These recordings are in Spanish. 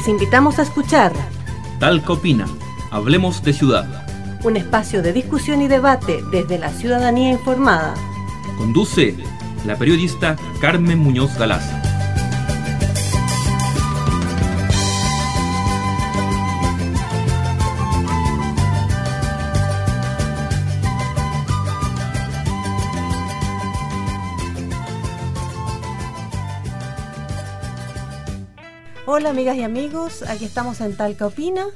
Les invitamos a escuchar Talca Opina, Hablemos de Ciudad. Un espacio de discusión y debate desde la ciudadanía informada. Conduce la periodista Carmen Muñoz Galaz. Hola amigas y amigos, aquí estamos en Talca Opina,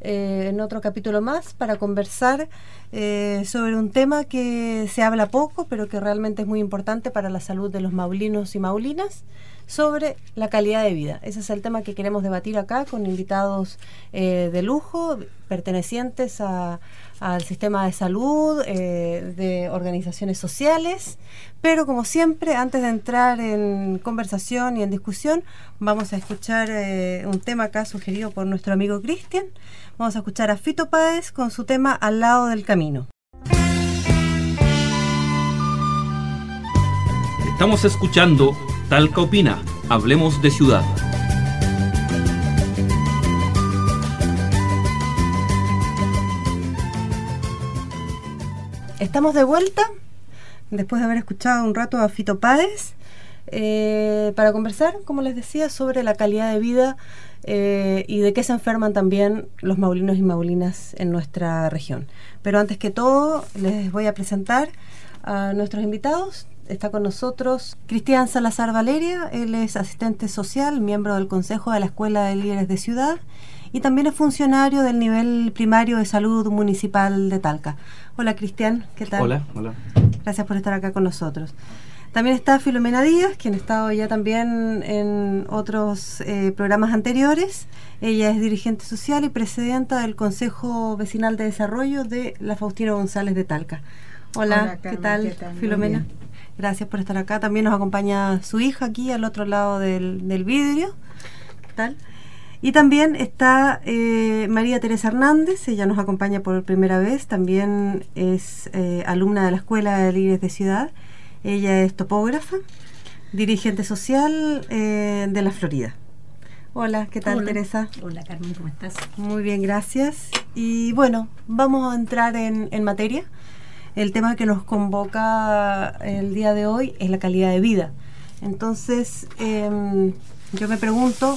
eh, en otro capítulo más para conversar eh, sobre un tema que se habla poco, pero que realmente es muy importante para la salud de los maulinos y maulinas, sobre la calidad de vida. Ese es el tema que queremos debatir acá con invitados eh, de lujo, pertenecientes a, al sistema de salud, eh, de organizaciones sociales, pero como siempre, antes de entrar en conversación y en discusión, vamos a escuchar eh, un tema acá sugerido por nuestro amigo Cristian. Vamos a escuchar a Fito Páez con su tema Al lado del camino. Estamos escuchando Talca Opina, Hablemos de Ciudad. Estamos de vuelta, después de haber escuchado un rato a Fito Páez, eh, para conversar, como les decía, sobre la calidad de vida eh, y de qué se enferman también los maulinos y maulinas en nuestra región. Pero antes que todo, les voy a presentar a nuestros invitados. Está con nosotros Cristian Salazar Valeria, él es asistente social, miembro del Consejo de la Escuela de Líderes de Ciudad y también es funcionario del nivel primario de salud municipal de Talca. Hola Cristian, ¿qué tal? Hola, hola. Gracias por estar acá con nosotros. También está Filomena Díaz, quien ha estado ya también en otros eh, programas anteriores. Ella es dirigente social y presidenta del Consejo Vecinal de Desarrollo de la Faustina González de Talca. Hola, Hola, ¿qué, tal, ¿qué tal? Filomena? Gracias por estar acá. También nos acompaña su hija aquí al otro lado del, del vidrio. ¿Qué tal? Y también está eh, María Teresa Hernández, ella nos acompaña por primera vez, también es eh, alumna de la Escuela de Líderes de Ciudad, ella es topógrafa, dirigente social eh, de la Florida. Hola, ¿qué tal Hola. Teresa? Hola Carmen, ¿cómo estás? Muy bien, gracias. Y bueno, vamos a entrar en, en materia. El tema que nos convoca el día de hoy es la calidad de vida. Entonces, em, yo me pregunto,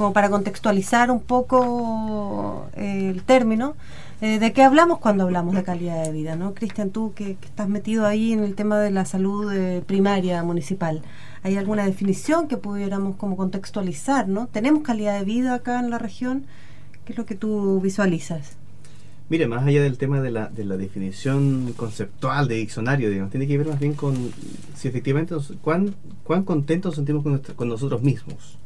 como para contextualizar un poco eh, el término, eh, ¿de qué hablamos cuando hablamos de calidad de vida? ¿no? Cristian, tú que, estás metido ahí en el tema de la salud eh, primaria municipal, ¿hay alguna definición que pudiéramos como contextualizar? ¿no? ¿Tenemos calidad de vida acá en la región? ¿Qué es lo que tú visualizas? Mire, más allá del tema de la, de la definición conceptual de diccionario, digamos, tiene que ver más bien con si efectivamente cuán, cuán contentos sentimos con, nuestra- con nosotros mismos.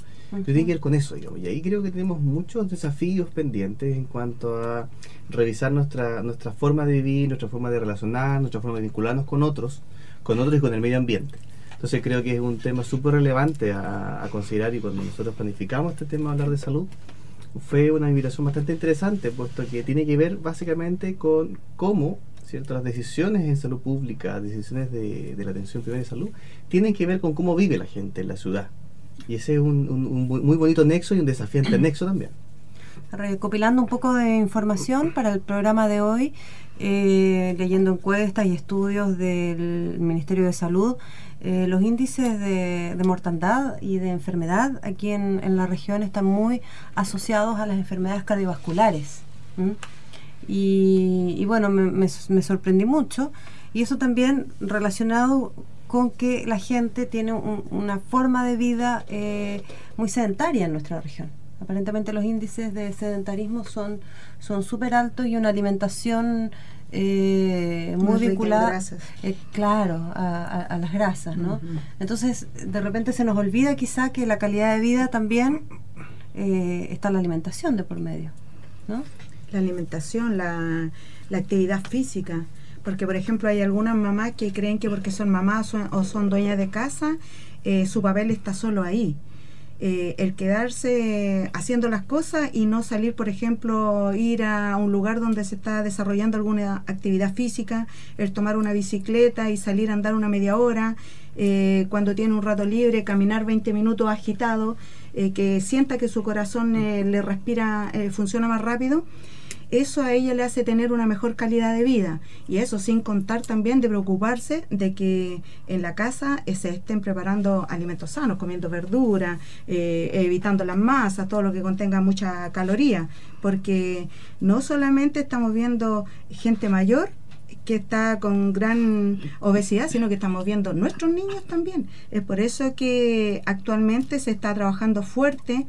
Tiene que ver con eso, digamos. Y ahí creo que tenemos muchos desafíos pendientes en cuanto a revisar nuestra, nuestra forma de vivir, nuestra forma de relacionar, nuestra forma de vincularnos con otros, con otros y con el medio ambiente. Entonces creo que es un tema súper relevante a, a considerar y cuando nosotros planificamos este tema de hablar de salud, fue una invitación bastante interesante, puesto que tiene que ver básicamente con cómo ciertas decisiones en salud pública, decisiones de, de la atención primaria de salud, tienen que ver con cómo vive la gente en la ciudad. Y ese es un, muy bonito nexo y un desafiante nexo también. recopilando un poco de información para el programa de hoy, eh, leyendo encuestas y estudios del Ministerio de Salud, eh, los índices de, de mortandad y de enfermedad aquí en, en la región están muy asociados a las enfermedades cardiovasculares. Y, bueno, me sorprendí mucho. Y eso también relacionado con que la gente tiene un- una forma de vida eh, muy sedentaria en nuestra región. Aparentemente los índices de sedentarismo son son súper altos y una alimentación eh, muy, vinculada, eh, claro, a, a- a las grasas, ¿no? Entonces, de repente se nos olvida quizá que la calidad de vida también eh, está la alimentación de por medio, ¿no? La alimentación, la, la actividad física. Porque, por ejemplo, hay algunas mamás que creen que porque son mamás o son dueñas de casa, eh, su papel está solo ahí. Eh, el quedarse haciendo las cosas y no salir, por ejemplo, ir a un lugar donde se está desarrollando alguna actividad física, el tomar una bicicleta y salir a andar una media hora, eh, cuando tiene un rato libre, caminar 20 minutos agitado, eh, que sienta que su corazón le respira, funciona más rápido, eso a ella le hace tener una mejor calidad de vida. Y eso sin contar también de preocuparse de que en la casa se estén preparando alimentos sanos, comiendo verdura, evitando las masas, todo lo que contenga mucha caloría. Porque no solamente estamos viendo gente mayor, que está con gran obesidad, sino que estamos viendo nuestros niños también. Es por eso que actualmente se está trabajando fuerte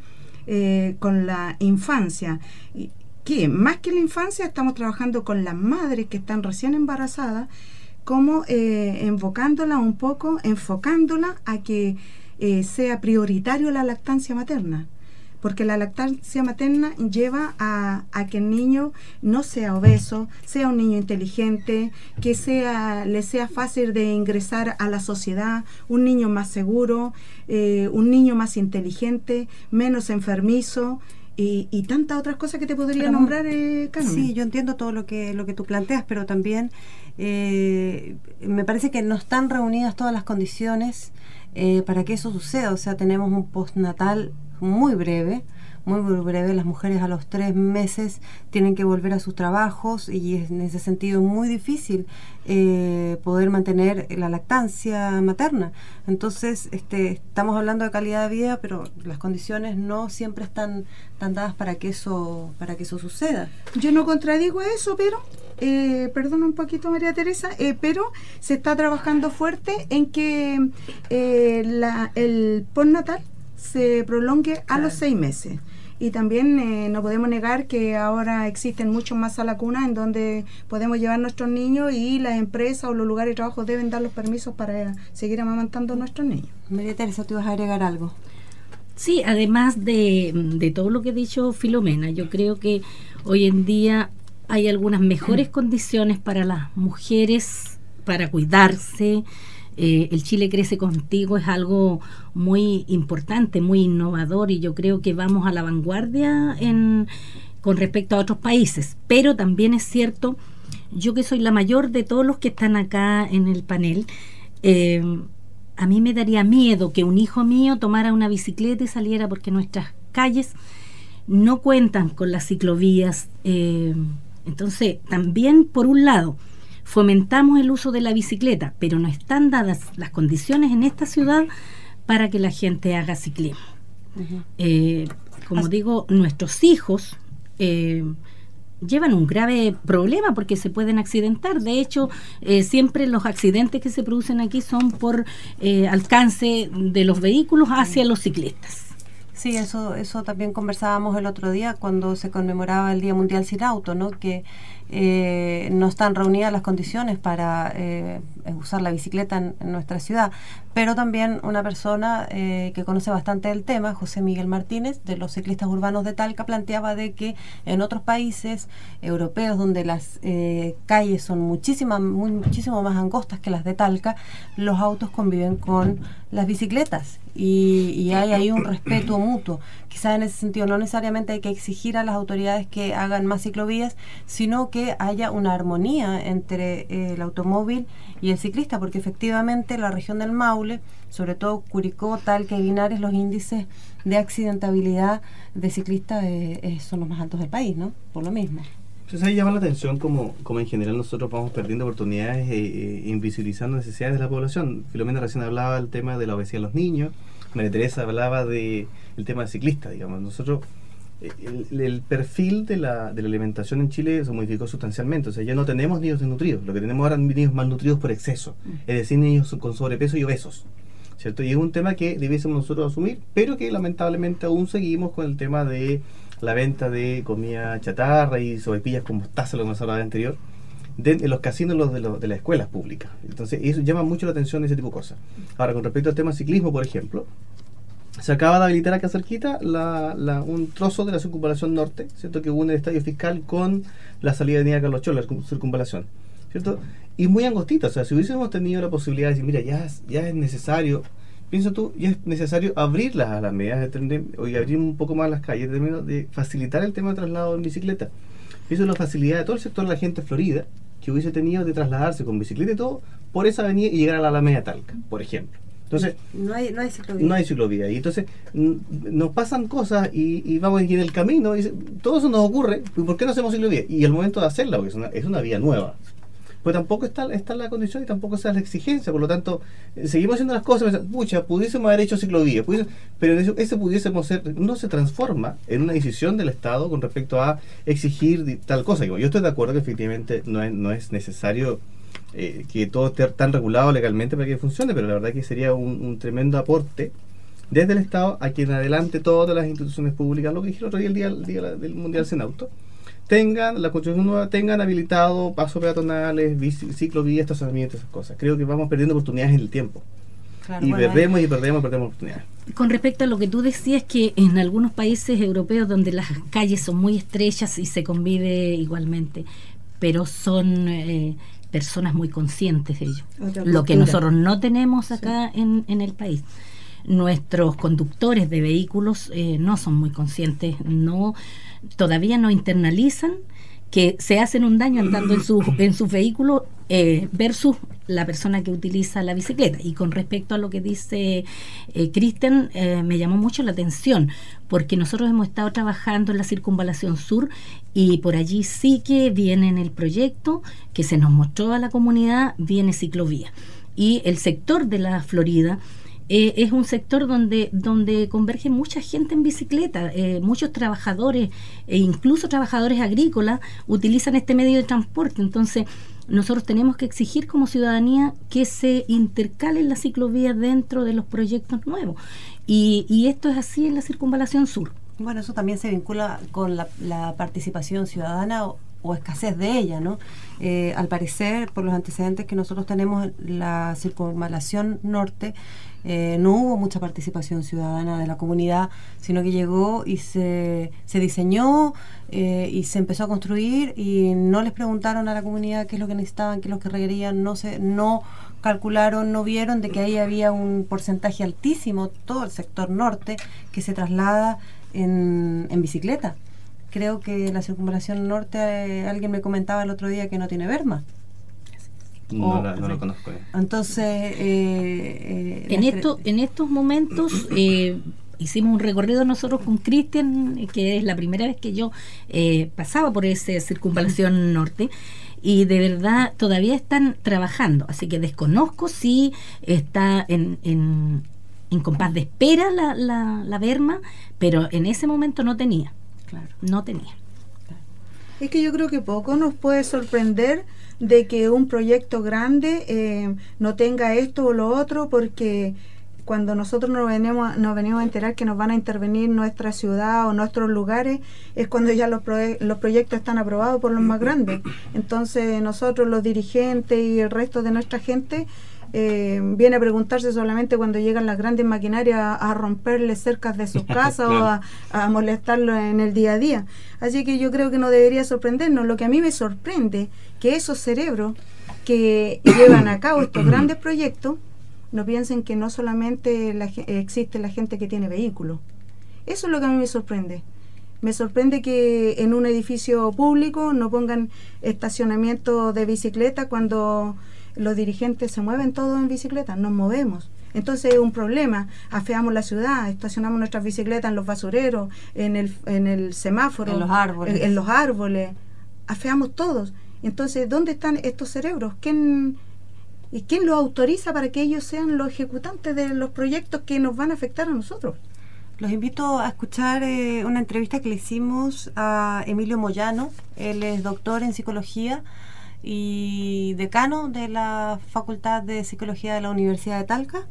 eh, con la infancia. Y, que más que la infancia estamos trabajando con las madres que están recién embarazadas, como eh, invocándola un poco, enfocándola a que eh, sea prioritario la lactancia materna porque la lactancia materna lleva a, que el niño no sea obeso, sea un niño inteligente, que sea, le sea fácil de ingresar a la sociedad, un niño más seguro, eh, un niño más inteligente, menos enfermizo. Y, tantas otras cosas que te podría nombrar, eh, Carmen. Sí, yo entiendo todo lo que, lo que tú planteas, pero también eh, me parece que no están reunidas todas las condiciones eh, para que eso suceda. O sea, tenemos un postnatal muy breve, muy, breve. Las mujeres a los tres meses tienen que volver a sus trabajos y es en ese sentido muy difícil eh, poder mantener la lactancia materna. Entonces, este, estamos hablando de calidad de vida, pero las condiciones no siempre están, tan dadas para que eso, para que eso suceda. Yo no contradigo eso, pero eh, perdona un poquito María Teresa, eh, pero se está trabajando fuerte en que eh, la, el postnatal se prolongue a los seis meses. Y también eh, no podemos negar que ahora existen muchos más salas cuna en donde podemos llevar nuestros niños y las empresas o los lugares de trabajo deben dar los permisos para seguir amamantando a nuestros niños. María Teresa, ¿tú vas a agregar algo? Sí, además de, de todo lo que ha dicho Filomena, yo creo que hoy en día hay algunas mejores condiciones para las mujeres para cuidarse, eh, el Chile crece contigo es algo muy importante, muy innovador y yo creo que vamos a la vanguardia en, con respecto a otros países. Pero también es cierto, yo que soy la mayor de todos los que están acá en el panel, eh, a mí me daría miedo que un hijo mío tomara una bicicleta y saliera porque nuestras calles no cuentan con las ciclovías. Eh, entonces, también por un lado, fomentamos el uso de la bicicleta, pero no están dadas las condiciones en esta ciudad para que la gente haga ciclismo. Eh, como digo, nuestros hijos eh, llevan un grave problema porque se pueden accidentar. De hecho, eh, siempre los accidentes que se producen aquí son por alcance de los vehículos hacia los ciclistas. Sí, eso, eso también conversábamos el otro día cuando se conmemoraba el Día Mundial sin Auto, ¿no? Que eh, no están reunidas las condiciones para eh, usar la bicicleta en, nuestra ciudad. Pero también una persona eh, que conoce bastante el tema, José Miguel Martínez, de los ciclistas urbanos de Talca, planteaba de que en otros países europeos donde las calles son muchísimas, muchísimo más angostas que las de Talca, los autos conviven con las bicicletas y, hay ahí un respeto mutuo. Quizás en ese sentido no necesariamente hay que exigir a las autoridades que hagan más ciclovías, sino que haya una armonía entre eh, el automóvil y el ciclista, porque efectivamente la región del Maule, sobre todo Curicó, Talca y Linares, los índices de accidentabilidad de ciclistas eh, eh, son los más altos del país, ¿no? Por lo mismo. Entonces ahí llama la atención como, como en general nosotros vamos perdiendo oportunidades e, invisibilizando necesidades de la población. Filomena recién hablaba del tema de la obesidad de los niños, María Teresa hablaba de el tema de ciclista, digamos. Nosotros el, perfil de la, de la, alimentación en Chile se modificó sustancialmente. O sea, ya no tenemos niños desnutridos. Lo que tenemos ahora son niños malnutridos por exceso. Mm. Es decir, niños con sobrepeso y obesos. ¿Cierto? Y es un tema que debiésemos nosotros asumir, pero que lamentablemente aún seguimos con el tema de la venta de comida chatarra y sobrepillas con mostaza, lo que nos hablaba anterior, de, en los casinos los de, los, de las escuelas públicas. Entonces, eso llama mucho la atención ese tipo de cosas. Ahora, con respecto al tema ciclismo, por ejemplo, se acaba de habilitar acá cerquita la, un trozo de la circunvalación norte, ¿cierto? Que une el estadio fiscal con la salida de Avenida Carlos Chola, la circunvalación, ¿cierto? Y muy angostita, o sea, si hubiésemos tenido la posibilidad de decir, mira, ya, ya es necesario, piensa tú, ya es necesario abrir las alamedas y abrir un poco más las calles, de, de facilitar el tema de traslado en bicicleta. Eso es la facilidad de todo el sector de la gente Florida, que hubiese tenido de trasladarse con bicicleta y todo por esa avenida y llegar a la Alameda Talca, por ejemplo. Entonces, no hay, no hay ciclovía. No hay ciclovía. Y entonces nos pasan cosas y, vamos en el camino y todo eso nos ocurre. ¿Por qué no hacemos ciclovía? Y el momento de hacerla, porque es una, es una vía nueva. Pues tampoco está, está la condición y tampoco está la exigencia. Por lo tanto, eh, seguimos haciendo las cosas. Pucha, pudiésemos haber hecho ciclovía. pero eso, ese pudiésemos ser, no se transforma en una decisión del Estado con respecto a exigir tal cosa. Yo estoy de acuerdo que efectivamente no es, no es necesario eh, que todo esté tan regulado legalmente para que funcione, pero la verdad que sería un, tremendo aporte desde el Estado a que en adelante todas las instituciones públicas, lo que dijeron otro día el día, el día del Mundial Sin Auto, tengan la construcción nueva, tengan habilitado pasos peatonales, ciclovías, estacionamientos, esas cosas. Creo que vamos perdiendo oportunidades en el tiempo. y perdemos y perdemos y perdemos oportunidades. Con respecto a lo que tú decías, que en algunos países europeos donde las calles son muy estrechas y se convive igualmente, pero son eh, personas muy conscientes de ello. lo que nosotros no tenemos acá en, en, el país. Nuestros conductores de vehículos eh, no son muy conscientes, no todavía no internalizan que se hacen un daño andando en su, en su vehículo eh, versus la persona que utiliza la bicicleta. Y con respecto a lo que dice eh, Cristian, eh, me llamó mucho la atención, porque nosotros hemos estado trabajando en la circunvalación sur y por allí sí que viene en el proyecto que se nos mostró a la comunidad, viene ciclovía. Y el sector de la Florida eh, es un sector donde, donde converge mucha gente en bicicleta, eh, muchos trabajadores e incluso trabajadores agrícolas utilizan este medio de transporte. Entonces, nosotros tenemos que exigir como ciudadanía que se intercalen las ciclovías dentro de los proyectos nuevos. Y, y esto es así en la circunvalación sur. Bueno, eso también se vincula con la, participación ciudadana o, o, escasez de ella, ¿no? Eh, al parecer, por los antecedentes que nosotros tenemos, la circunvalación norte eh, no hubo mucha participación ciudadana de la comunidad, sino que llegó y se, se diseñó eh, y se empezó a construir y no les preguntaron a la comunidad qué es lo que necesitaban, qué es lo que requerían, no se, no calcularon, no vieron de que ahí había un porcentaje altísimo, todo el sector norte, que se traslada en, en bicicleta. Creo que la circunvalación norte, eh, alguien me comentaba el otro día que no tiene verma. No, lo conozco. Entonces, eh, eh, en, esto, en estos momentos eh, hicimos un recorrido nosotros con Cristian, que es la primera vez que yo pasaba por esa circunvalación norte. Y de verdad todavía están trabajando, así que desconozco si está en, en, en compás de espera la, la, la Berma, pero en ese momento no tenía. Claro. No tenía. Es que yo creo que poco nos puede sorprender de que un proyecto grande eh, no tenga esto o lo otro, porque cuando nosotros nos venimos, nos venimos a enterar que nos van a intervenir nuestra ciudad o nuestros lugares, es cuando ya los, los proyectos están aprobados por los más grandes. Entonces nosotros, los dirigentes y el resto de nuestra gente, eh, viene a preguntarse solamente cuando llegan las grandes maquinarias a, romperle cercas de sus casas o a, a, molestarlo en el día a día. Así que yo creo que no debería sorprendernos. Lo que a mí me sorprende que esos cerebros que llevan a cabo estos grandes proyectos no piensen que no solamente la, existe la gente que tiene vehículos. Eso es lo que a mí me sorprende. Me sorprende que en un edificio público no pongan estacionamiento de bicicleta cuando los dirigentes se mueven todos en bicicleta, nos movemos. Entonces es un problema, afeamos la ciudad, estacionamos nuestras bicicletas en los basureros, en el, en el semáforo, en los árboles. En, los árboles, afeamos todos. Entonces, ¿dónde están estos cerebros? ¿Quién, ¿Y quién los autoriza para que ellos sean los ejecutantes de los proyectos que nos van a afectar a nosotros? Los invito a escuchar eh, una entrevista que le hicimos a Emilio Moyano. Él es doctor en psicología y decano de la Facultad de Psicología de la Universidad de Talca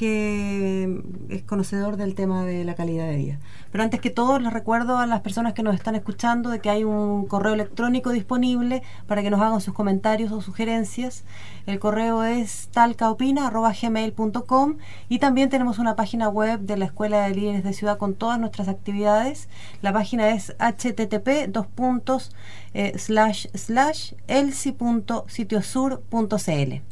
que es conocedor del tema de la calidad de vida. Pero antes que todo, les recuerdo a las personas que nos están escuchando de que hay un correo electrónico disponible para que nos hagan sus comentarios o sugerencias. El correo es talcaopina.gmail.com y también tenemos una página web de la Escuela de Líderes de Ciudad con todas nuestras actividades. La página es http dos eh,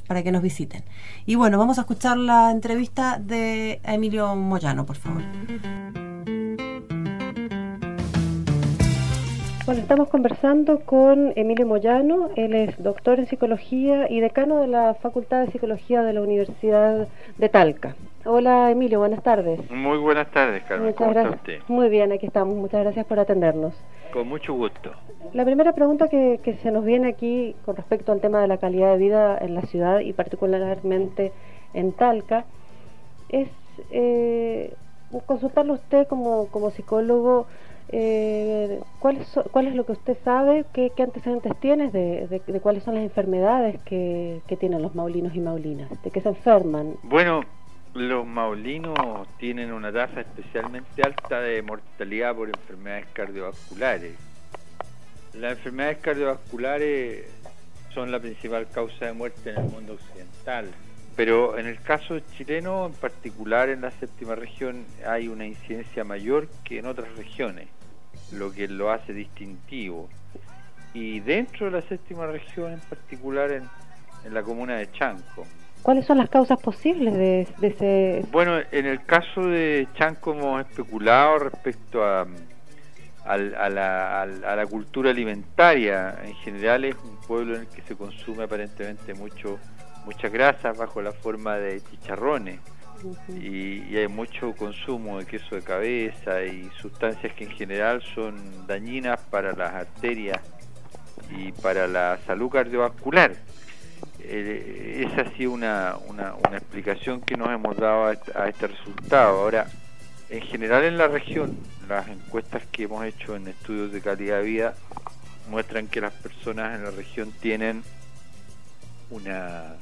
para que nos visiten. Y bueno, vamos a escuchar la entrevista de Emilio Moyano, por favor. Bueno, estamos conversando con Emilio Moyano, él es doctor en psicología y decano de la Facultad de Psicología de la Universidad de Talca. Hola Emilio, buenas tardes. Muy buenas tardes, Carmen. ¿Cómo está usted? Muy bien, aquí estamos. Muchas gracias por atendernos. Con mucho gusto. La primera pregunta que, que se nos viene aquí con respecto al tema de la calidad de vida en la ciudad y particularmente en Talca es eh, consultarlo usted como, como psicólogo eh, ¿cuál, es, ¿Cuál es lo que usted sabe? ¿Qué, antecedentes tienes de, cuáles son las enfermedades que, tienen los maulinos y maulinas? ¿De qué se enferman? Bueno, los maulinos tienen una tasa especialmente alta de mortalidad por enfermedades cardiovasculares. Las enfermedades cardiovasculares son la principal causa de muerte en el mundo occidental. Pero en el caso chileno, en particular en la séptima región, hay una incidencia mayor que en otras regiones lo que lo hace distintivo. Y dentro de la séptima región, en particular en, la comuna de Chanco. ¿Cuáles son las causas posibles de, ese...? Bueno, en el caso de Chanco hemos especulado respecto a, a, la, a, la, cultura alimentaria. En general es un pueblo en el que se consume aparentemente mucho mucha grasa bajo la forma de chicharrones y, hay mucho consumo de queso de cabeza y sustancias que en general son dañinas para las arterias y para la salud cardiovascular. Eh, esa ha sido una, una, explicación que nos hemos dado a este, a este resultado. Ahora, en general en la región, las encuestas que hemos hecho en estudios de calidad de vida muestran que las personas en la región tienen una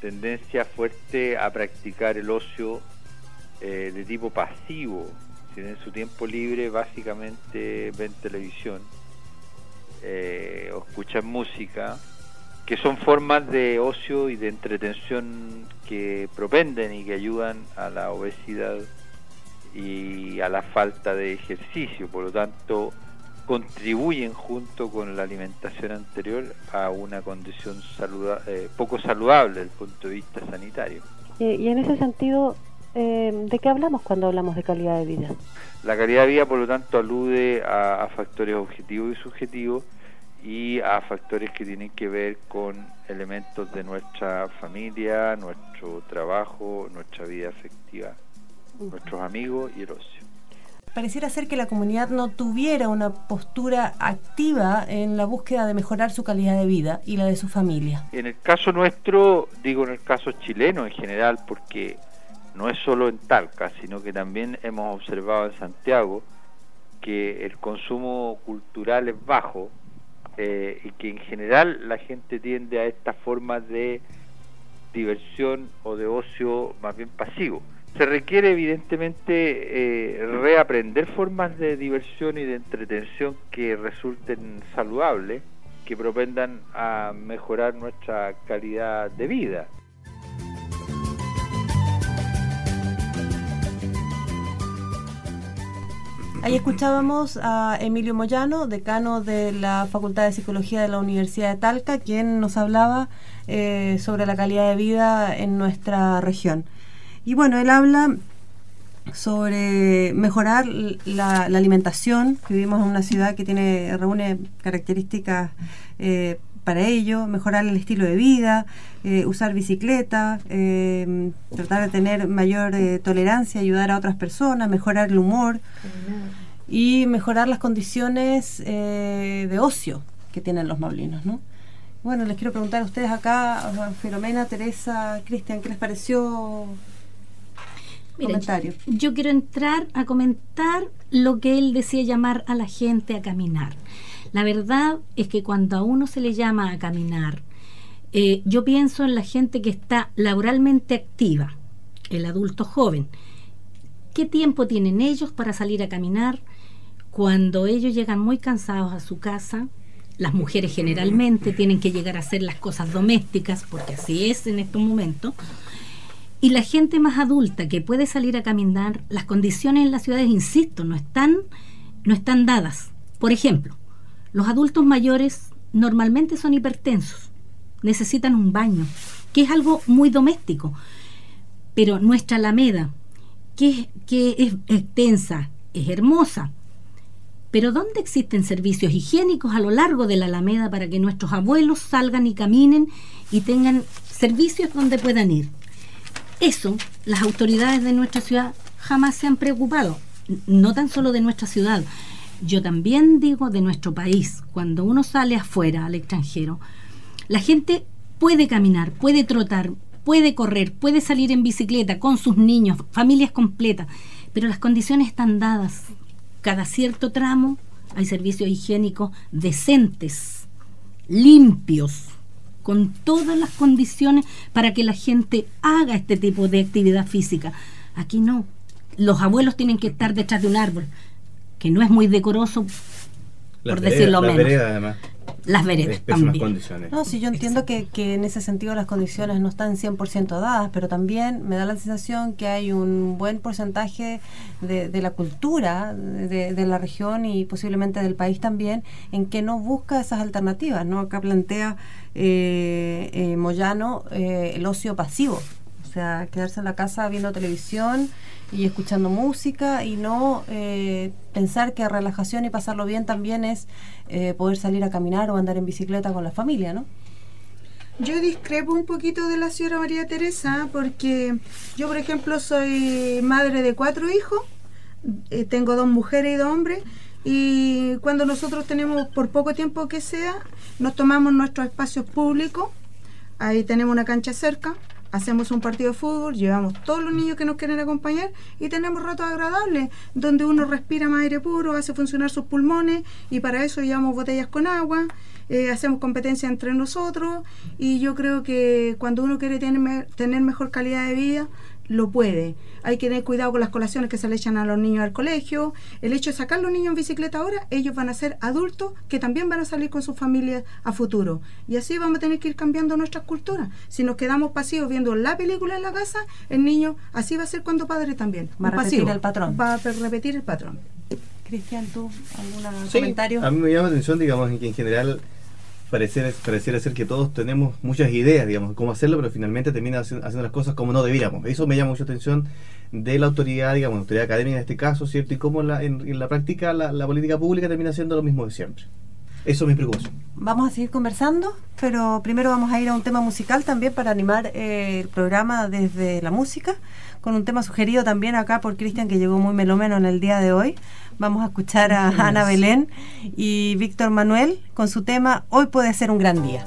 tendencia fuerte a practicar el ocio eh, de tipo pasivo. Si en su tiempo libre básicamente ven televisión eh, o escuchan música, que son formas de ocio y de entretención que propenden y que ayudan a la obesidad y a la falta de ejercicio. Por lo tanto, contribuyen junto con la alimentación anterior a una condición eh, poco saludable desde el punto de vista sanitario. Y, en ese sentido, eh, ¿de qué hablamos cuando hablamos de calidad de vida? La calidad de vida, por lo tanto, alude a, factores objetivos y subjetivos y a factores que tienen que ver con elementos de nuestra familia, nuestro trabajo, nuestra vida afectiva, nuestros amigos y el ocio pareciera ser que la comunidad no tuviera una postura activa en la búsqueda de mejorar su calidad de vida y la de su familia. En el caso nuestro, digo en el caso chileno en general, porque no es solo en Talca, sino que también hemos observado en Santiago que el consumo cultural es bajo eh, y que en general la gente tiende a estas formas de diversión o de ocio más bien pasivo se requiere evidentemente eh, reaprender formas de diversión y de entretención que resulten saludables, que propendan a mejorar nuestra calidad de vida. Ahí escuchábamos a Emilio Moyano, decano de la Facultad de Psicología de la Universidad de Talca, quien nos hablaba eh, sobre la calidad de vida en nuestra región. Y bueno, él habla sobre mejorar la, alimentación, vivimos en una ciudad que tiene reúne características eh, para ello, mejorar el estilo de vida, eh, usar bicicleta, eh, tratar de tener mayor tolerancia, ayudar a otras personas, mejorar el humor y mejorar las condiciones de ocio que tienen los maulinos, ¿no? Bueno, les quiero preguntar a ustedes acá, Filomena, Teresa, Cristian, ¿qué les pareció yo, quiero entrar a comentar lo que él decía llamar a la gente a caminar. La verdad es que cuando a uno se le llama a caminar, eh, yo pienso en la gente que está laboralmente activa, el adulto joven. ¿Qué tiempo tienen ellos para salir a caminar cuando ellos llegan muy cansados a su casa? Las mujeres generalmente tienen que llegar a hacer las cosas domésticas, porque así es en estos momentos y la gente más adulta que puede salir a caminar, las condiciones en las ciudades, insisto, no están, no están dadas. Por ejemplo, los adultos mayores normalmente son hipertensos, necesitan un baño, que es algo muy doméstico. Pero nuestra Alameda, que, que es extensa, es hermosa, Pero ¿dónde existen servicios higiénicos a lo largo de la Alameda para que nuestros abuelos salgan y caminen y tengan servicios donde puedan ir? Eso, las autoridades de nuestra ciudad jamás se han preocupado, no tan solo de nuestra ciudad, yo también digo de nuestro país, cuando uno sale afuera, al extranjero, la gente puede caminar, puede trotar, puede correr, puede salir en bicicleta con sus niños, familias completas, pero las condiciones están dadas. Cada cierto tramo hay servicios higiénicos decentes, limpios, con todas las condiciones para que la gente haga este tipo de actividad física. Aquí no. Los abuelos tienen que estar detrás de un árbol, que no es muy decoroso, por decirlo menos. además. Las veredas también. condiciones. No, sí, yo entiendo que, que, en ese sentido las condiciones no están 100% dadas, pero también me da la sensación que hay un buen porcentaje de, de la cultura de, de, la región y posiblemente del país también en que no busca esas alternativas, ¿no? Acá plantea eh, eh, Moyano eh, el ocio pasivo, o sea, quedarse en la casa viendo televisión y escuchando música y no eh, pensar que relajación y pasarlo bien también es eh, poder salir a caminar o andar en bicicleta con la familia, ¿no? Yo discrepo un poquito de la señora María Teresa porque yo, por ejemplo, soy madre de cuatro hijos, eh, tengo dos mujeres y dos hombres y cuando nosotros tenemos, por poco tiempo que sea, nos tomamos nuestros espacios públicos, ahí tenemos una cancha cerca, hacemos un partido de fútbol, llevamos todos los niños que nos quieren acompañar y tenemos ratos agradables donde uno respira más aire puro, hace funcionar sus pulmones y para eso llevamos botellas con agua, eh, hacemos competencia entre nosotros y yo creo que cuando uno quiere tener, tener mejor calidad de vida, lo puede. Hay que tener cuidado con las colaciones que se le echan a los niños al colegio. El hecho de sacar a los niños en bicicleta ahora, ellos van a ser adultos que también van a salir con sus familias a futuro. Y así vamos a tener que ir cambiando nuestras culturas. Si nos quedamos pasivos viendo la película en la casa, el niño así va a ser cuando padre también. Va a repetir el patrón. Va a repetir el patrón. Cristian, ¿tú algún comentario? A mí me llama la atención, digamos, en que en general pareciera, pareciera ser que todos tenemos muchas ideas, digamos, cómo hacerlo, pero finalmente termina haciendo las cosas como no debiéramos. Eso me llama mucha atención de la autoridad, digamos, la autoridad académica en este caso, ¿cierto? Y cómo la, en, la práctica la, política pública termina siendo lo mismo de siempre. Eso es mi preocupación. Vamos a seguir conversando, pero primero vamos a ir a un tema musical también para animar eh, el programa desde la música, con un tema sugerido también acá por Cristian que llegó muy melómeno en el día de hoy. Vamos a escuchar a Ana Belén y Víctor Manuel con su tema Hoy puede ser un gran día.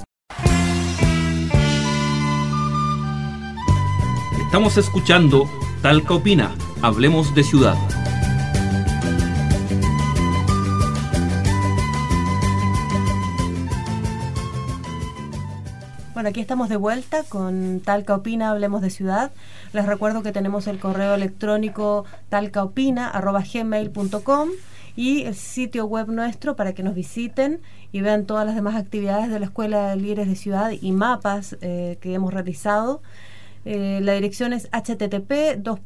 Estamos escuchando Talca Opina, Hablemos de Ciudad. Bueno, aquí estamos de vuelta con Talca Opina, Hablemos de Ciudad. Les recuerdo que tenemos el correo electrónico talcaopina.gmail.com y el sitio web nuestro para que nos visiten y vean todas las demás actividades de la Escuela de Líderes de Ciudad y mapas eh, que hemos realizado. Eh, la dirección es http dos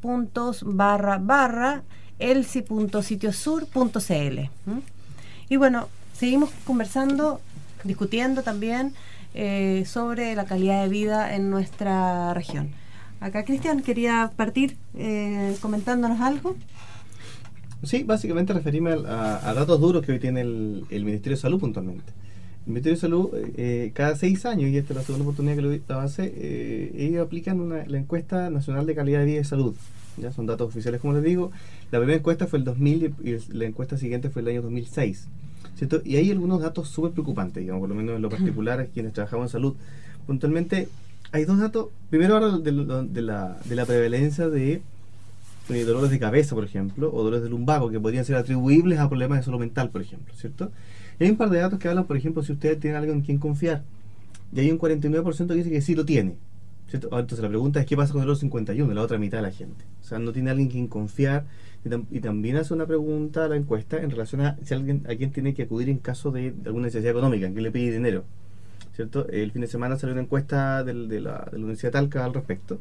barra elsi.sitiosur.cl y bueno seguimos conversando discutiendo también eh, sobre la calidad de vida en nuestra región Acá Cristian quería partir eh, comentándonos algo. Sí, básicamente referirme a, datos duros que hoy tiene el, Ministerio de Salud puntualmente. El Ministerio de Salud, eh, cada seis años, y esta es la segunda oportunidad que lo hace, eh, ellos aplican una, la encuesta nacional de calidad de vida y salud. Ya son datos oficiales, como les digo. La primera encuesta fue el 2000 y la encuesta siguiente fue el año 2006. ¿Cierto? Y hay algunos datos súper preocupantes, digamos, por lo menos en lo particular, quienes trabajamos en salud. Puntualmente, hay dos datos. Primero ahora de, la, de la prevalencia de eh, dolores de cabeza, por ejemplo, o dolores de lumbago, que podrían ser atribuibles a problemas de salud mental, por ejemplo, ¿cierto? Y hay un par de datos que hablan, por ejemplo, si usted tiene algo en quien confiar. Y hay un 49% que dice que sí lo tiene. Entonces la pregunta es qué pasa con el otro 51, la otra mitad de la gente. O sea, no tiene alguien en quien confiar. Y, también hace una pregunta a la encuesta en relación a si alguien a quién tiene que acudir en caso de, alguna necesidad económica, en quién le pide dinero. ¿cierto? El fin de semana salió una encuesta de, la, de la Universidad de Talca al respecto,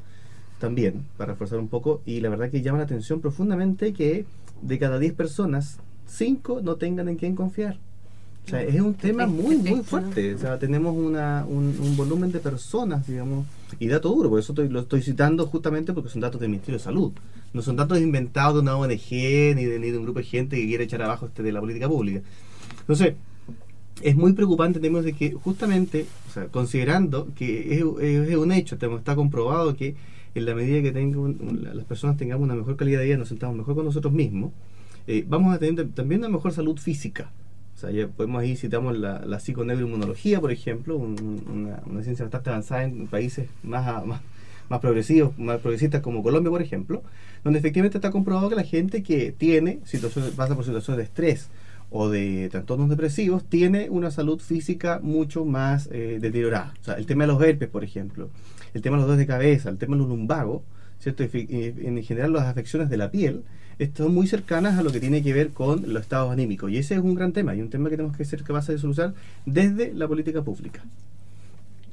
también, para reforzar un poco, y la verdad que llama la atención profundamente que de cada 10 personas, 5 no tengan en quién confiar. O sea, es un tema muy, muy fuerte. O sea, tenemos una, un, un, volumen de personas, digamos, y dato duro, por eso estoy, lo estoy citando justamente porque son datos del Ministerio de Salud. No son datos inventados de una ONG ni de, ni de un grupo de gente que quiere echar abajo este de la política pública. Entonces, es muy preocupante tenemos de que justamente, o sea, considerando que es, es, un hecho, está comprobado que en la medida que tengo las personas tengamos una mejor calidad de vida, nos sentamos mejor con nosotros mismos, eh, vamos a tener también una mejor salud física. O sea, ya podemos ahí citamos la, la psiconeuroinmunología, por ejemplo, una, ciencia bastante avanzada en países más, más, más progresivos, más progresistas como Colombia, por ejemplo, donde efectivamente está comprobado que la gente que tiene situaciones, pasa por situaciones de estrés o de trastornos depresivos, tiene una salud física mucho más eh, deteriorada. O sea, el tema de los herpes, por ejemplo, el tema de los dolores de cabeza, el tema de los lumbagos, ¿cierto? en general las afecciones de la piel, están muy cercanas a lo que tiene que ver con los estados anímicos. Y ese es un gran tema, y un tema que tenemos que ser capaces de solucionar desde la política pública.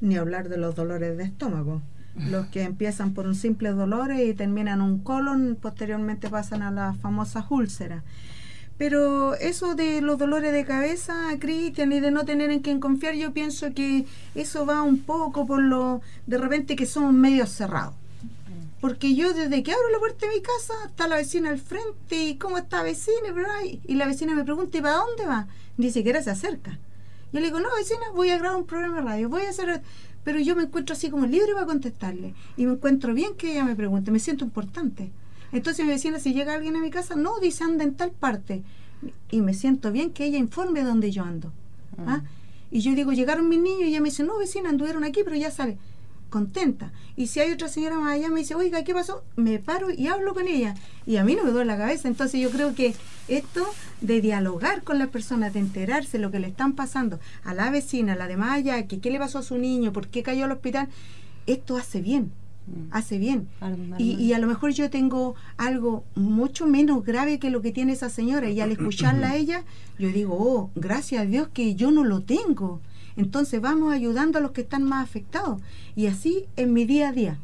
Ni hablar de los dolores de estómago. Los que empiezan por un simple dolor y terminan un colon, posteriormente pasan a las famosas úlceras. Pero eso de los dolores de cabeza, Cristian, y de no tener en quién confiar, yo pienso que eso va un poco por lo de repente que somos medio cerrados. Porque yo desde que abro la puerta de mi casa está la vecina al frente y cómo está vecina, y la vecina me pregunta, ¿y para dónde va? Ni siquiera se acerca. Yo le digo, no, vecina, voy a grabar un programa de radio, voy a hacer... Pero yo me encuentro así como libre para contestarle. Y me encuentro bien que ella me pregunte, me siento importante. Entonces mi vecina, si llega alguien a mi casa, no, dice anda en tal parte. Y me siento bien que ella informe dónde yo ando. ¿ah? Mm. Y yo digo, llegaron mis niños y ella me dice, no, vecina, anduvieron aquí, pero ya sale contenta. Y si hay otra señora más allá me dice, oiga, ¿qué pasó? Me paro y hablo con ella. Y a mí no me duele la cabeza. Entonces yo creo que esto de dialogar con las personas, de enterarse lo que le están pasando a la vecina, a la de más allá, que qué le pasó a su niño, por qué cayó al hospital, esto hace bien. Mm. Hace bien. Y, y, a lo mejor yo tengo algo mucho menos grave que lo que tiene esa señora. Y al escucharla a ella, yo digo, oh, gracias a Dios que yo no lo tengo. Entonces vamos ayudando a los que están más afectados. Y así en mi día a día.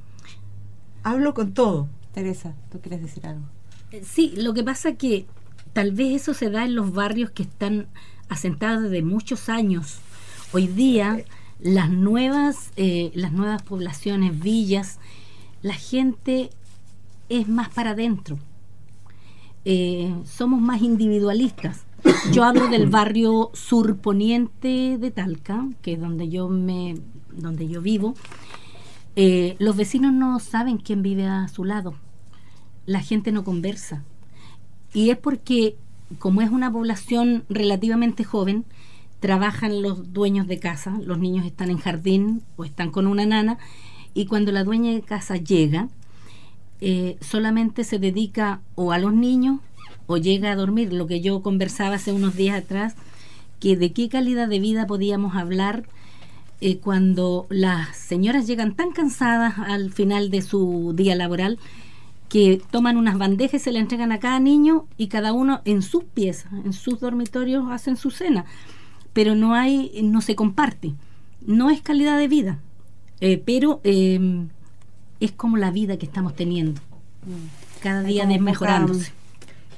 Hablo con todo. Teresa, ¿tú quieres decir algo? Eh, sí, lo que pasa que tal vez eso se da en los barrios que están asentados desde muchos años. Hoy día las nuevas, eh, las nuevas poblaciones, villas, la gente es más para adentro. Eh, somos más individualistas. Yo hablo del barrio surponiente de Talca, que es donde yo me, donde yo vivo. Eh, los vecinos no saben quién vive a su lado. La gente no conversa. Y es porque, como es una población relativamente joven, trabajan los dueños de casa, los niños están en jardín o están con una nana, y cuando la dueña de casa llega, eh, solamente se dedica o a los niños o llega a dormir, lo que yo conversaba hace unos días atrás, que de qué calidad de vida podíamos hablar eh, cuando las señoras llegan tan cansadas al final de su día laboral que toman unas bandejas y se le entregan a cada niño y cada uno en sus piezas, en sus dormitorios hacen su cena, pero no hay, no se comparte, no es calidad de vida, eh, pero em, es como la vida que estamos teniendo, mm. cada día desmejorándose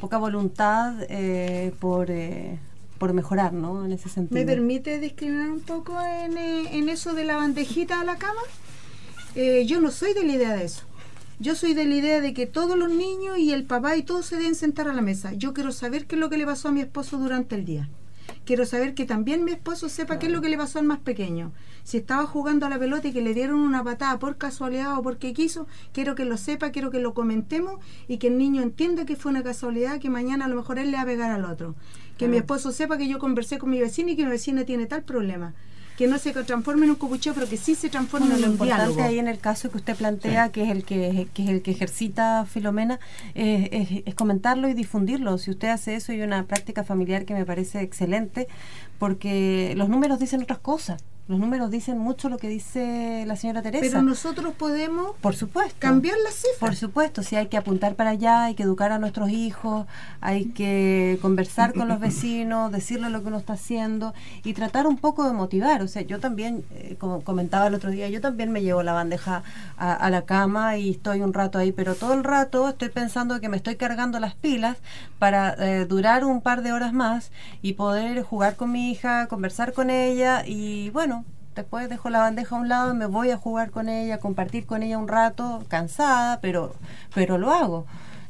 poca voluntad eh, por, eh, por mejorar, ¿no? En ese sentido. ¿Me permite discriminar un poco en, eh, en eso de la bandejita a la cama? yo no soy de la idea de eso. Yo soy de la idea de que todos los niños y el papá y todos se deben sentar a la mesa. Yo quiero saber qué es lo que le pasó a mi esposo durante el día. Quiero saber que también mi esposo sepa qué es lo que le pasó al más pequeño si estaba jugando a la pelota y que le dieron una patada por casualidad o porque quiso, quiero que lo sepa, quiero que lo comentemos y que el niño entienda que fue una casualidad, que mañana a lo mejor él le va a pegar al otro. Que mi esposo sepa que yo conversé con mi vecino y que mi vecina tiene tal problema que no se transforme en un copucheo, pero que sí se transforme en un importante ahí en el caso que usted plantea, que es el que, es el que ejercita Filomena, es, es, comentarlo y difundirlo. Si usted hace eso, hay una práctica familiar que me parece excelente, porque los números dicen otras cosas. Los números dicen mucho lo que dice la señora Teresa. Pero nosotros podemos por supuesto. cambiar las cifras. Por supuesto, si hay que apuntar para allá, hay que educar a nuestros hijos, hay que conversar con los vecinos, decirle lo que uno está haciendo y tratar un poco de motivar. O sea, yo también, eh, como comentaba el otro día, yo también me llevo la bandeja a, la cama y estoy un rato ahí, pero todo el rato estoy pensando que me estoy cargando las pilas para eh, durar un par de horas más y poder jugar con mi hija, conversar con ella y bueno, después dejo la bandeja a un lado y me voy a jugar con ella, compartir con ella un rato, cansada, pero, pero lo hago.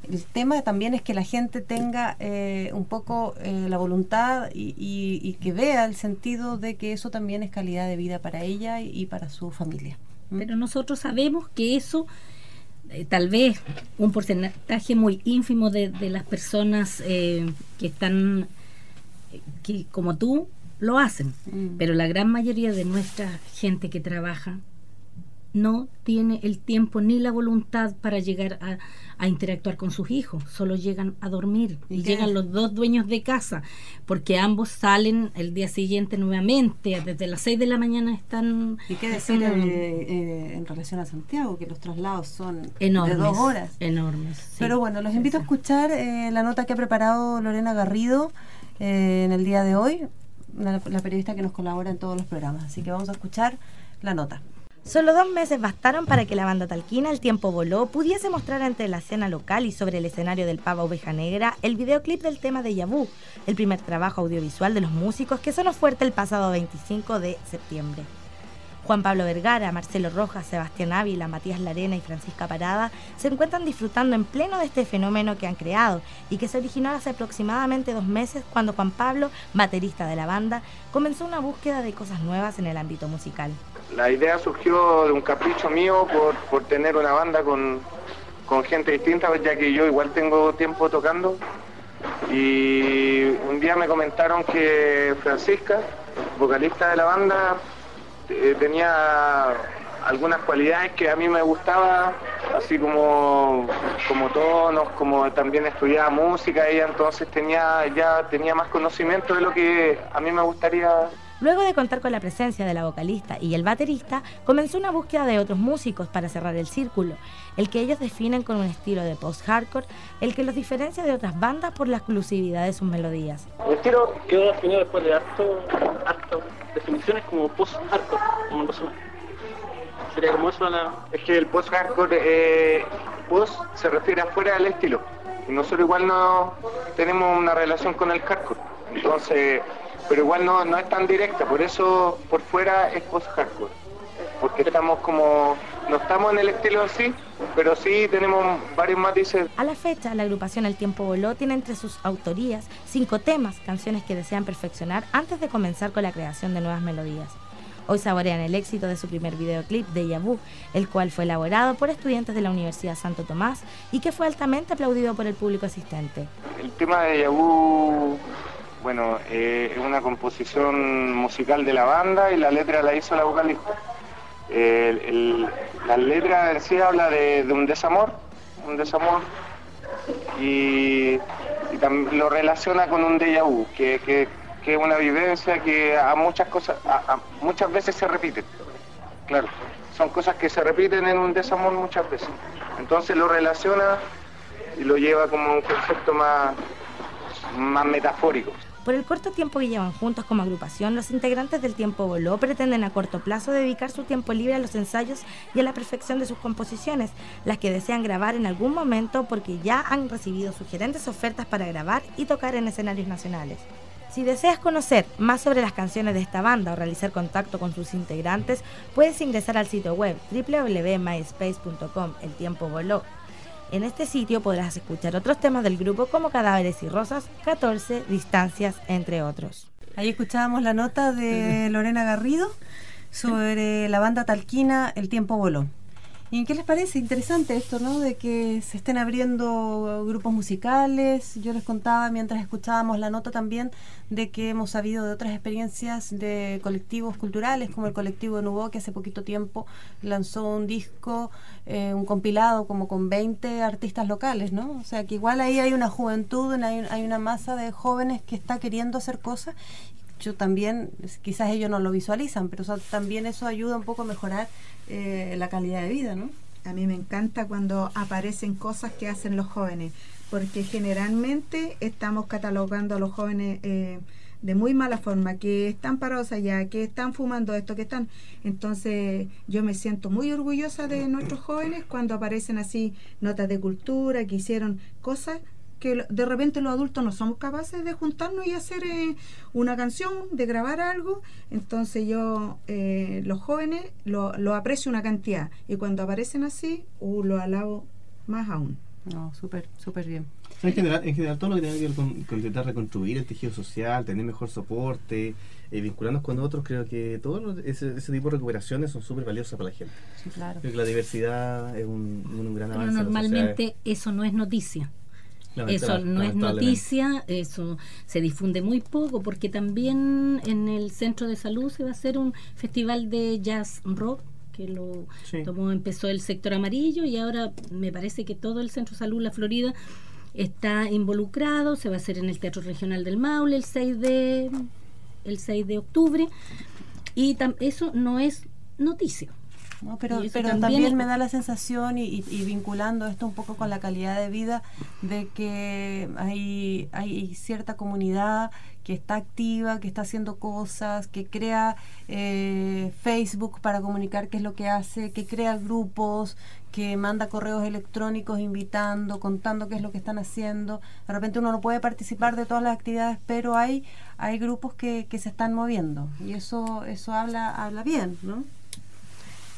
El tema también es que la gente tenga eh, un poco eh, la voluntad y, que vea el sentido de que eso también es calidad de vida para ella y, para su familia. ¿Mm? Pero nosotros sabemos que eso, eh, tal vez un porcentaje muy ínfimo de, de las personas que están, que como tú, lo hacen, mm. pero la gran mayoría de nuestra gente que trabaja no tiene el tiempo ni la voluntad para llegar a, interactuar con sus hijos, solo llegan a dormir y, llegan los dos dueños de casa, porque ambos salen el día siguiente nuevamente, desde las 6 de la mañana están... ¿Y qué decir eh, eh, en relación a Santiago, que los traslados son enormes, de dos horas? Enormes. Pero bueno, los invito a escuchar eh, la nota que ha preparado Lorena Garrido en el día de hoy, la, periodista que nos colabora en todos los programas. Así que vamos a escuchar la nota. Solo dos meses bastaron para que la banda talquina El Tiempo Voló pudiese mostrar ante la escena local y sobre el escenario del Pava Oveja Negra el videoclip del tema de Yabú, el primer trabajo audiovisual de los músicos que sonó fuerte el pasado 25 de septiembre. Juan Pablo Vergara, Marcelo Rojas, Sebastián Ávila, Matías Larena y Francisca Parada se encuentran disfrutando en pleno de este fenómeno que han creado y que se originó hace aproximadamente dos meses cuando Juan Pablo, baterista de la banda, comenzó una búsqueda de cosas nuevas en el ámbito musical. La idea surgió de un capricho mío por, tener una banda con, con gente distinta, ya que yo igual tengo tiempo tocando. Y un día me comentaron que Francisca, vocalista de la banda, eh, tenía algunas cualidades que a mí me gustaba, así como, como tonos, como también estudiaba música, ella entonces tenía, ya tenía más conocimiento de lo que a mí me gustaría. Luego de contar con la presencia de la vocalista y el baterista, comenzó una búsqueda de otros músicos para cerrar el círculo, el que ellos definen con un estilo de post-hardcore, el que los diferencia de otras bandas por la exclusividad de sus melodías. El estilo quedó definido después de harto, harto definiciones como post-hardcore, como Sería como eso la... Es que el post-hardcore, eh, post se refiere afuera del estilo. Y nosotros igual no tenemos una relación con el hardcore. Entonces, pero igual no, no es tan directa, por eso por fuera es post-hardcore. Porque estamos como no estamos en el estilo en sí, pero sí tenemos varios matices. A la fecha, la agrupación El Tiempo Voló tiene entre sus autorías cinco temas, canciones que desean perfeccionar antes de comenzar con la creación de nuevas melodías. Hoy saborean el éxito de su primer videoclip de Yabu, el cual fue elaborado por estudiantes de la Universidad Santo Tomás y que fue altamente aplaudido por el público asistente. El tema de Yabu, bueno, eh, es una composición musical de la banda y la letra la hizo la vocalista la letra en sí habla de, un desamor, un desamor, y, lo relaciona con un déjà vu, que, es una vivencia que a muchas cosas, muchas veces se repite. Claro, son cosas que se repiten en un desamor muchas veces. Entonces lo relaciona y lo lleva como un concepto más, más metafórico. Por el corto tiempo que llevan juntos como agrupación, los integrantes del Tiempo Voló pretenden a corto plazo dedicar su tiempo libre a los ensayos y a la perfección de sus composiciones, las que desean grabar en algún momento porque ya han recibido sugerentes ofertas para grabar y tocar en escenarios nacionales. Si deseas conocer más sobre las canciones de esta banda o realizar contacto con sus integrantes, puedes ingresar al sitio web www.myspace.com El Tiempo Voló en este sitio podrás escuchar otros temas del grupo como Cadáveres y Rosas, 14, Distancias, entre otros. Ahí escuchábamos la nota de Lorena Garrido sobre la banda talquina El tiempo voló. ¿Y qué les parece? Interesante esto, ¿no? De que se estén abriendo grupos musicales. Yo les contaba mientras escuchábamos la nota también de que hemos sabido de otras experiencias de colectivos culturales, como el colectivo de Nubo, que hace poquito tiempo lanzó un disco, eh, un compilado como con 20 artistas locales, ¿no? O sea que igual ahí hay una juventud, hay, hay una masa de jóvenes que está queriendo hacer cosas también, quizás ellos no lo visualizan, pero también eso ayuda un poco a mejorar eh, la calidad de vida, ¿no? A mí me encanta cuando aparecen cosas que hacen los jóvenes, porque generalmente estamos catalogando a los jóvenes eh, de muy mala forma, que están parados allá, que están fumando esto, que están... Entonces yo me siento muy orgullosa de nuestros jóvenes cuando aparecen así notas de cultura, que hicieron cosas que de repente los adultos no somos capaces de juntarnos y hacer eh, una canción, de grabar algo. Entonces yo, eh, los jóvenes, lo, lo, aprecio una cantidad. Y cuando aparecen así, uh, lo alabo más aún. No, súper, súper bien. En general, en general, todo lo que tiene que ver con, intentar reconstruir el tejido social, tener mejor soporte, eh, vincularnos con otros, creo que todo ese, ese tipo de recuperaciones son súper valiosas para la gente. Sí, claro. Creo que la diversidad es un, un gran avance. Pero normalmente eso no es noticia. Eso no es noticia, eso se difunde muy poco porque también en el centro de salud se va a hacer un festival de jazz rock que lo tomó, empezó el sector amarillo y ahora me parece que todo el centro de salud, la Florida, está involucrado, se va a hacer en el Teatro Regional del Maule el 6 de el 6 de octubre y eso no es noticia. ¿No? Pero, pero también, me da la sensación, y, vinculando esto un poco con la calidad de vida, de que hay, hay cierta comunidad que está activa, que está haciendo cosas, que crea eh, Facebook para comunicar qué es lo que hace, que crea grupos, que manda correos electrónicos invitando, contando qué es lo que están haciendo. De repente uno no puede participar de todas las actividades, pero hay, hay grupos que, que se están moviendo y eso, eso habla, habla bien, ¿no?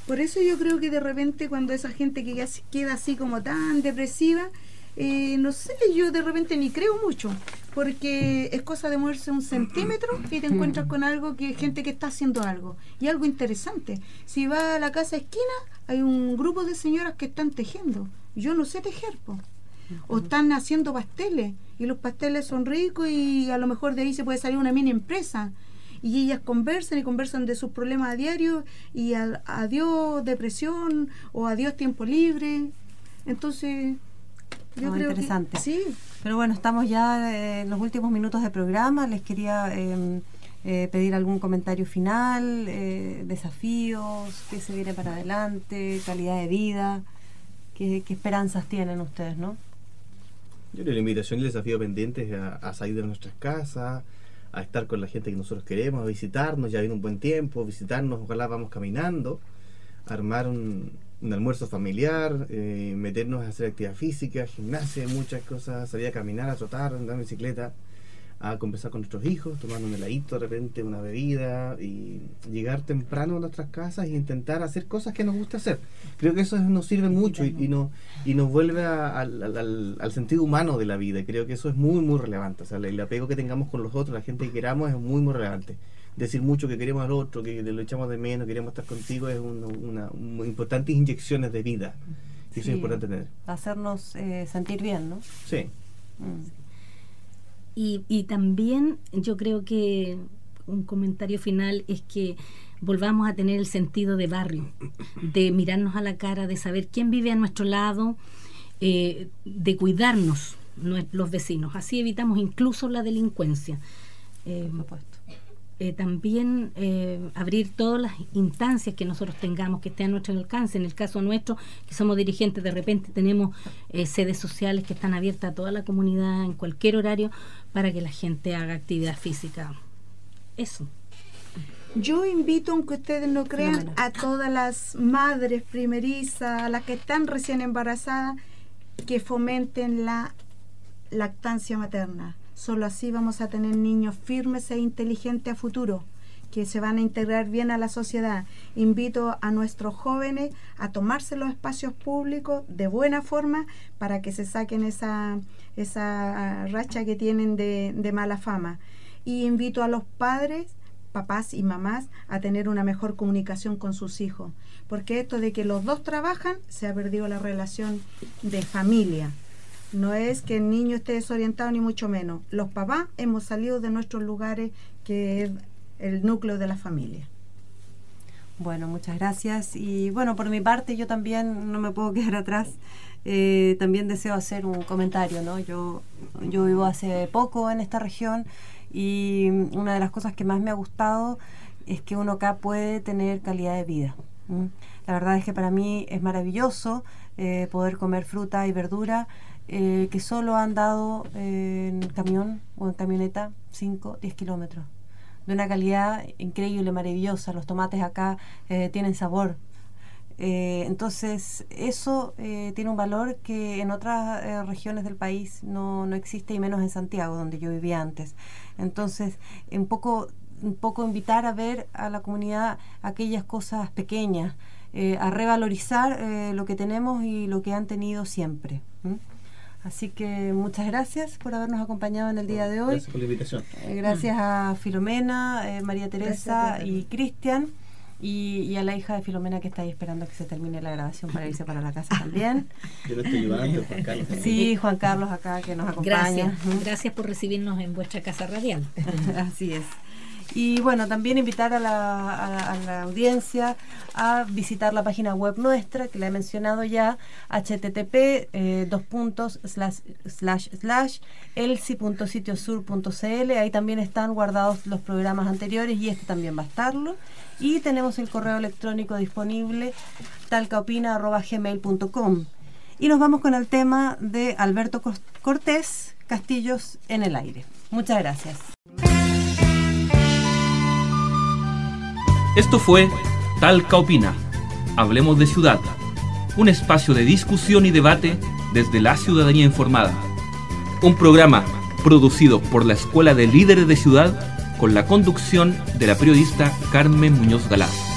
Por eso yo creo que de repente cuando esa gente que ya queda así como tan depresiva, eh, no sé, yo de repente ni creo mucho, porque es cosa de moverse un centímetro y te encuentras con algo que gente que está haciendo algo y algo interesante. Si va a la casa esquina, hay un grupo de señoras que están tejiendo. Yo no sé tejer, o están haciendo pasteles y los pasteles son ricos y a lo mejor de ahí se puede salir una mini empresa y ellas conversan y conversan de sus problemas a diario y adiós depresión o adiós tiempo libre. Entonces, yo creo interesante. sí. Pero bueno, estamos ya eh, en los últimos minutos del programa. Les quería em, eh, pedir algún comentario final, eh, desafíos, qué se viene para adelante, calidad de vida, qué, esperanzas tienen ustedes, ¿no? Yo creo que la invitación y el desafío pendiente es a salir de nuestras casas, a estar con la gente que nosotros queremos, a visitarnos, ya viene un buen tiempo, visitarnos, ojalá vamos caminando, armar un, almuerzo familiar, eh, meternos a hacer actividad física, gimnasia, muchas cosas, salir a caminar, a trotar, andar en bicicleta a conversar con nuestros hijos, tomar un heladito, de repente una bebida y llegar temprano a nuestras casas e intentar hacer cosas que nos gusta hacer. Creo que eso nos sirve mucho y, no, y nos vuelve al, sentido humano de la vida. Y creo que eso es muy, muy relevante. O sea, el, apego que tengamos con los otros, la gente que queramos, es muy, muy relevante. Decir mucho que queremos al otro, que lo echamos de menos, queremos estar contigo, es una, importantes inyecciones de vida. Y eso es importante tener. Hacernos eh, sentir bien, ¿no? Sí. Mm. Y, y también yo creo que un comentario final es que volvamos a tener el sentido de barrio, de mirarnos a la cara, de saber quién vive a nuestro lado, eh, de cuidarnos los vecinos. Así evitamos incluso la delincuencia. Eh, eh, también eh, abrir todas las instancias que nosotros tengamos, que estén a nuestro alcance. En el caso nuestro, que somos dirigentes, de repente tenemos eh, sedes sociales que están abiertas a toda la comunidad en cualquier horario para que la gente haga actividad física. Eso. Yo invito, aunque ustedes no crean, a todas las madres primerizas, a las que están recién embarazadas, que fomenten la lactancia materna Solo así vamos a tener niños firmes e inteligentes a futuro que se van a integrar bien a la sociedad. Invito a nuestros jóvenes a tomarse los espacios públicos de buena forma para que se saquen esa, esa racha que tienen de, de mala fama. Y invito a los padres papás y mamás a tener una mejor comunicación con sus hijos, porque esto de que los dos trabajan se ha perdido la relación de familia. No es que el niño esté desorientado ni mucho menos. Los papás hemos salido de nuestros lugares que es el núcleo de la familia. Bueno, muchas gracias. Y bueno, por mi parte yo también no me puedo quedar atrás. Eh, también deseo hacer un comentario, ¿no? Yo, yo vivo hace poco en esta región Y una de las cosas que más me ha gustado es que uno acá puede tener calidad de vida. La verdad es que para mí es maravilloso eh, poder comer fruta y verdura eh, que solo han dado en camión o en camioneta 5, 10 kilómetros. De una calidad increíble, maravillosa. Los tomates acá eh, tienen sabor. entonces, eso tiene un valor que en otras regiones del país no, no existe, y menos en Santiago, donde yo vivía antes. Entonces, un poco un poco invitar a ver a la comunidad aquellas cosas pequeñas, eh, a revalorizar eh, lo que tenemos y lo que han tenido siempre. Así que muchas gracias por habernos acompañado en el día de hoy. Gracias por la invitación. Eh, gracias a Filomena, María Teresa y Cristian. Y, a la hija de Filomena que está ahí esperando que se termine la grabación para irse para la casa también. Yo lo estoy ayudando, Juan Carlos. Sí, Juan Carlos acá que nos acompaña. Gracias, gracias por recibirnos en vuestra casa radial. Así es. Y bueno, también invitar a la, audiencia a visitar la página web nuestra, que la he mencionado ya, http eh, dos puntos slash slash slash elsi.sitiosur.cl. Ahí también están guardados los programas anteriores y este también va a estarlo. Y tenemos el correo electrónico disponible talcaopina.gmail.com. Y nos vamos con el tema de Alberto Cortés, Castillos en el aire. Muchas gracias. Esto fue Talca Opina. Hablemos de ciudad. Un espacio de discusión y debate desde la ciudadanía informada. Un programa producido por la Escuela de Líderes de Ciudad con la conducción de la periodista Carmen Muñoz Galás.